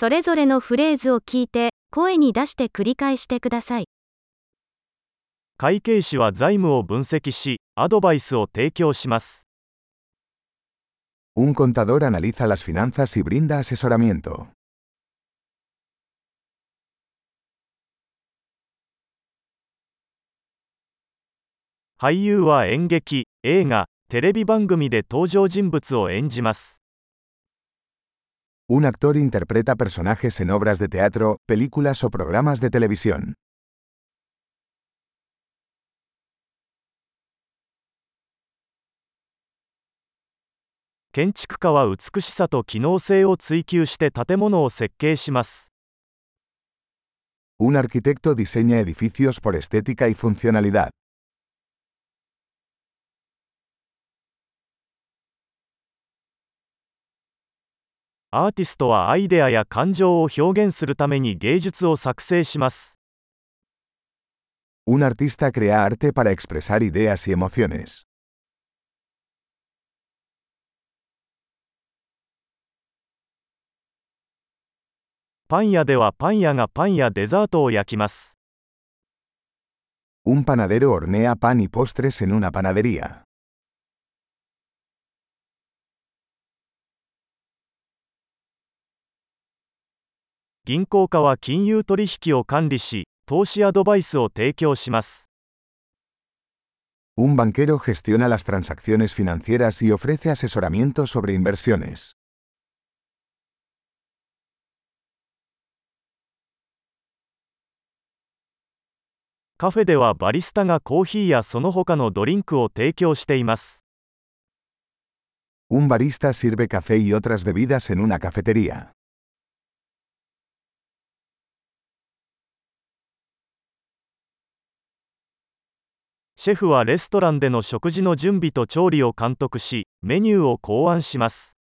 それぞれのフレーズを聞いて、声に出して繰り返してください。会計士は財務を分析し、アドバイスを提供します。Un contador analiza las finanzas y brinda asesoramiento. 俳優は演劇、映画、テレビ番組で登場人物を演じます。Un actor interpreta personajes en obras de teatro, películas o programas de televisión. 建築家は美しさと機能性を追求して建物を設計します。Un arquitecto diseña edificios por estética y funcionalidad. アーティストはアイデアや感情を表現するために芸術を作成します。Un artista crea arte para expresar ideas y emociones. パン屋ではパン屋がパンやデザートを焼きます。Un panadero hornea pan y postres en una panadería. 銀行家は金融取引を管理し、投資アドバイスを提供します。Un banquero gestiona las transacciones financieras y ofrece asesoramiento sobre inversiones. カフェではバリスタがコーヒーやその他のドリンクを提供しています。Un barista sirve café y otras bebidas en una cafetería. シェフはレストランでの食事の準備と調理を監督し、メニューを考案します。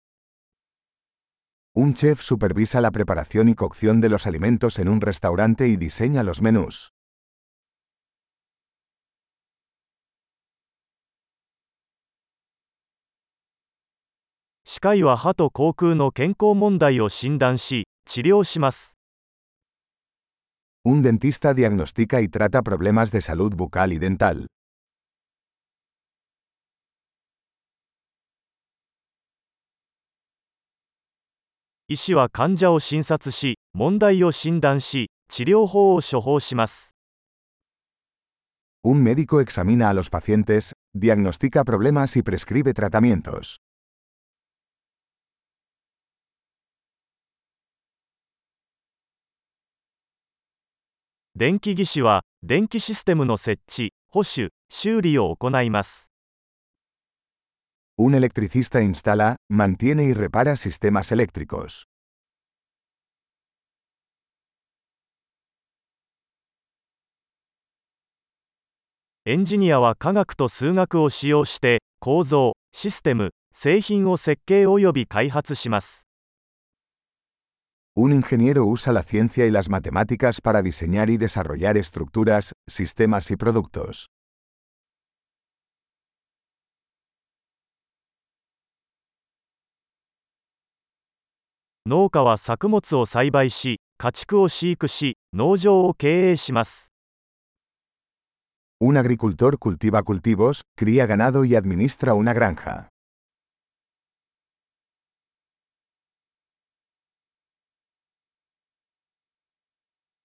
Un chef supervisa la preparación y cocción de los alimentos en un restaurante y diseña los menús. 歯科医は歯と口腔の健康問題を診断し、治療します。Un dentista diagnostica y trata problemas de salud bucal y dental. 医師は患者を診察し、問題を診断し、治療法を処方します。Un médico examina a los pacientes, diagnostica problemas y prescribe tratamientos. 電気技師は、電気システムの設置、保守、修理を行います。Un electricista instala, mantiene y repara sistemas eléctricos. Un ingeniero usa la ciencia y las matemáticas para diseñar y desarrollar estructuras, sistemas y productos. 農家は作物を栽培し、家畜を飼育し、農場を経営します。Un agricultor cultiva cultivos, cría ganado y administra una granja.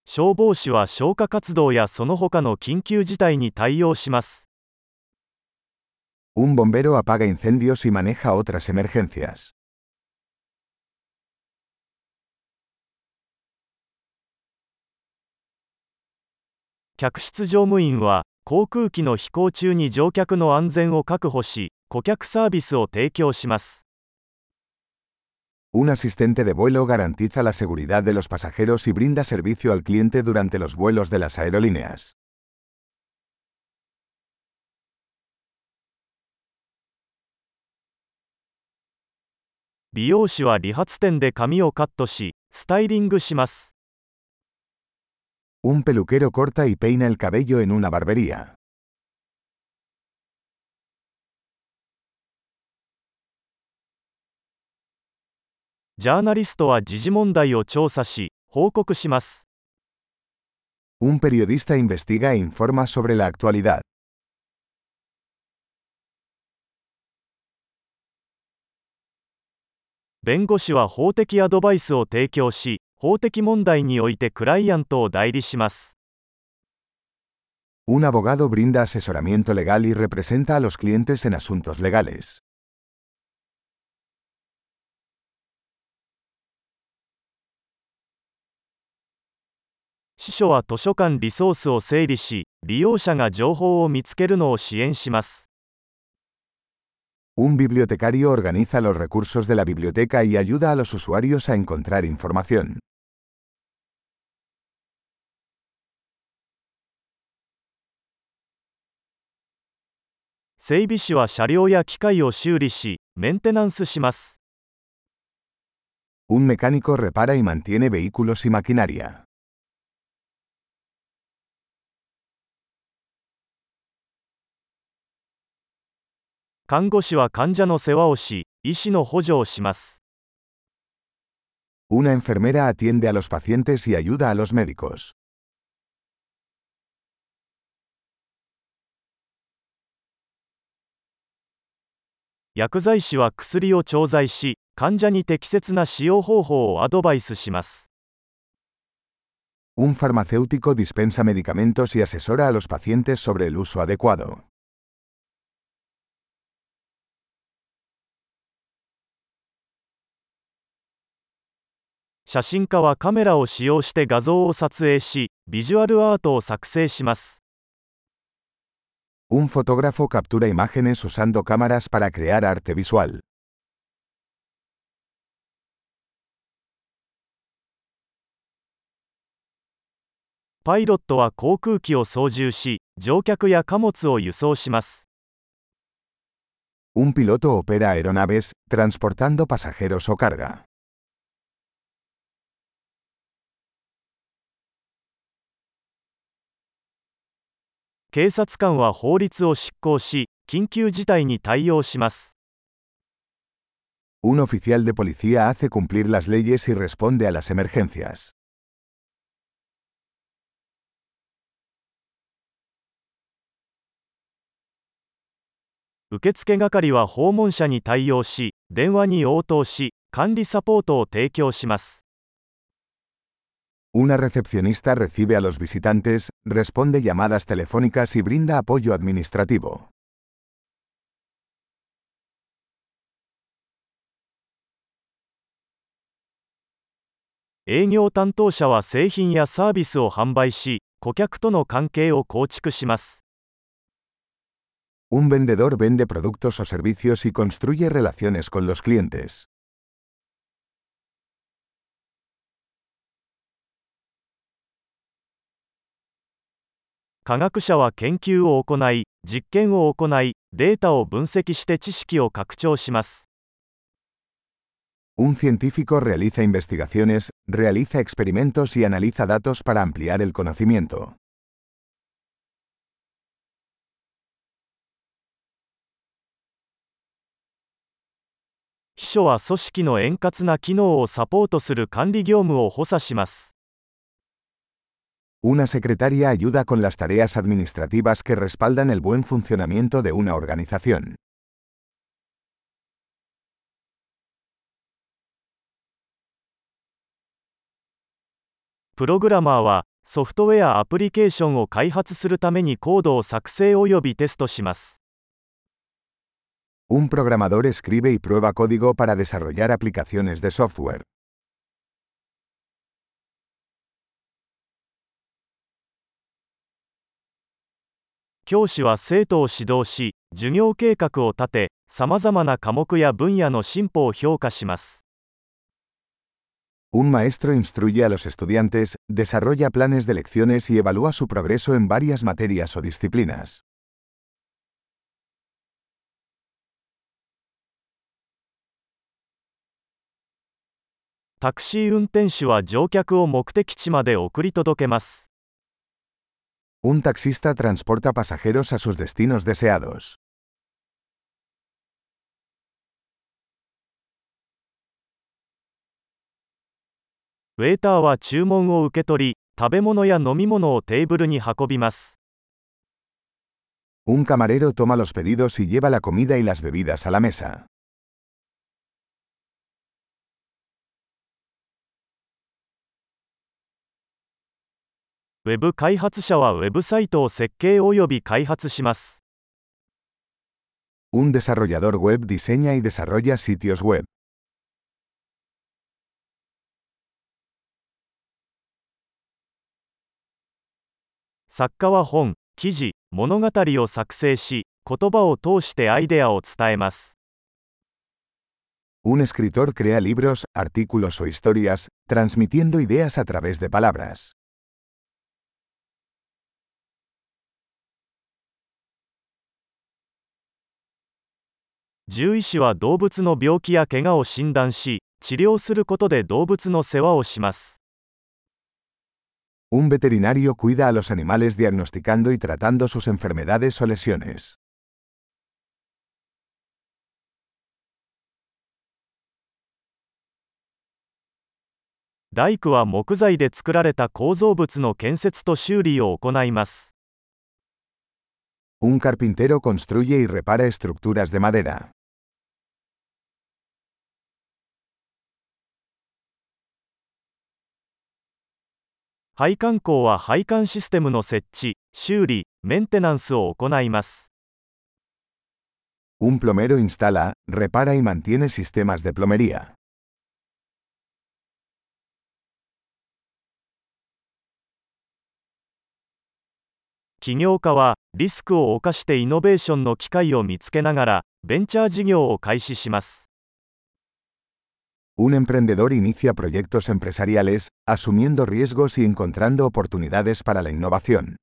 消防士は消火活動やその他の緊急事態に対応します。Un bombero apaga incendios y maneja otras emergencias. 客室乗務員は、航空機の飛行中に乗客の安全を確保し、顧客サービスを提供します。Un asistente de vuelo garantiza la seguridad de los pasajeros y brinda servicio al cliente durante los vuelos de las aerolíneas. 美容師は理髪店で髪をカットし、スタイリングします。Un peluquero corta y peina el cabello en una barbería. ジャーナリストは時事問題を調査し、報告します。Un periodista investiga e informa sobre la actualidad. 法的問題においてクライアントを代理します。Un abogado brinda asesoramiento legal y representa a los clientes en asuntos legales. 司書は図書館リソースを整理し、利用者が情報を見つけるのを支援します。Un bibliotecario organiza los recursos de la biblioteca y ayuda a los usuarios a encontrar información. 整備士は車両や機械を修理し、メンテナンスします。Un mecánico repara y mantiene vehículos y maquinaria. 看護師は患者の世話をし、医師の補助をします。Una enfermera atiende a los pacientes y ayuda a los médicos. 薬剤師は薬を調剤し、患者に適切な使用方法をアドバイスします。Un farmacéutico dispensa medicamentos y asesora a los pacientes sobre el uso adecuado. 写真家はカメラを使用して画像を撮影し、ビジュアルアートを作成します。Un fotógrafo captura imágenes usando cámaras para crear arte visual. Un piloto opera aeronaves, transportando pasajeros o carga. 警察官は法律を執行し、緊急事態に対応します。Un oficial de policía hace cumplir las leyes y responde a las emergencias. 受付係は訪問者に対応し、電話に応答し、管理サポートを提供します。Una recepcionista recibe a los visitantes, responde llamadas telefónicas y brinda apoyo administrativo. Un vendedor vende productos o servicios y construye relaciones con los clientes. 科学者は研究を行い、実験を行い、データを分析して知識を拡張します。Un científico realiza investigaciones, realiza experimentos y analiza datos para ampliar el conocimiento. 秘書は組織の円滑な機能をサポートする管理業務を補佐します。Una secretaria ayuda con las tareas administrativas que respaldan el buen funcionamiento de una organización. Programmer programador escribe y prueba código para desarrollar aplicaciones de software. 教師は生徒を指導し、授業計画を立て、さまざまな科目や分野の進歩を評価します。Un maestro instruye a los estudiantes, desarrolla planes de lecciones y evalúa su progreso en varias materias o disciplinas. タクシー運転手は乗客を目的地まで送り届けます。Un taxista transporta pasajeros a sus destinos deseados. Un camarero toma los pedidos y lleva la comida y las bebidas a la mesa. ウェブ開発者はウェブサイトを設計及び開発します。Un desarrollador web diseña y desarrolla sitios web. 作家は本、記事、物語を作成し、言葉を通してアイデアを伝えます。Un escritor crea libros, artículos o historias, transmitiendo ideas a través de palabras. 獣医師は動物の病気や怪我を診断し、治療することで動物の世話をします。Un veterinario cuida a los animales diagnosticando y tratando sus enfermedades o lesiones. 大工は木材で作られた構造物の建設と修理を行います。Un carpintero construye y repara estructuras de madera. 配管工は配管システムの設置、修理、メンテナンスを行います。Un plomero instala, repara y mantiene sistemas de plomería. 起業家はリスクを冒してイノベーションの機会を見つけながらベンチャー事業を開始します。Un emprendedor inicia proyectos empresariales, asumiendo riesgos y encontrando oportunidades para la innovación.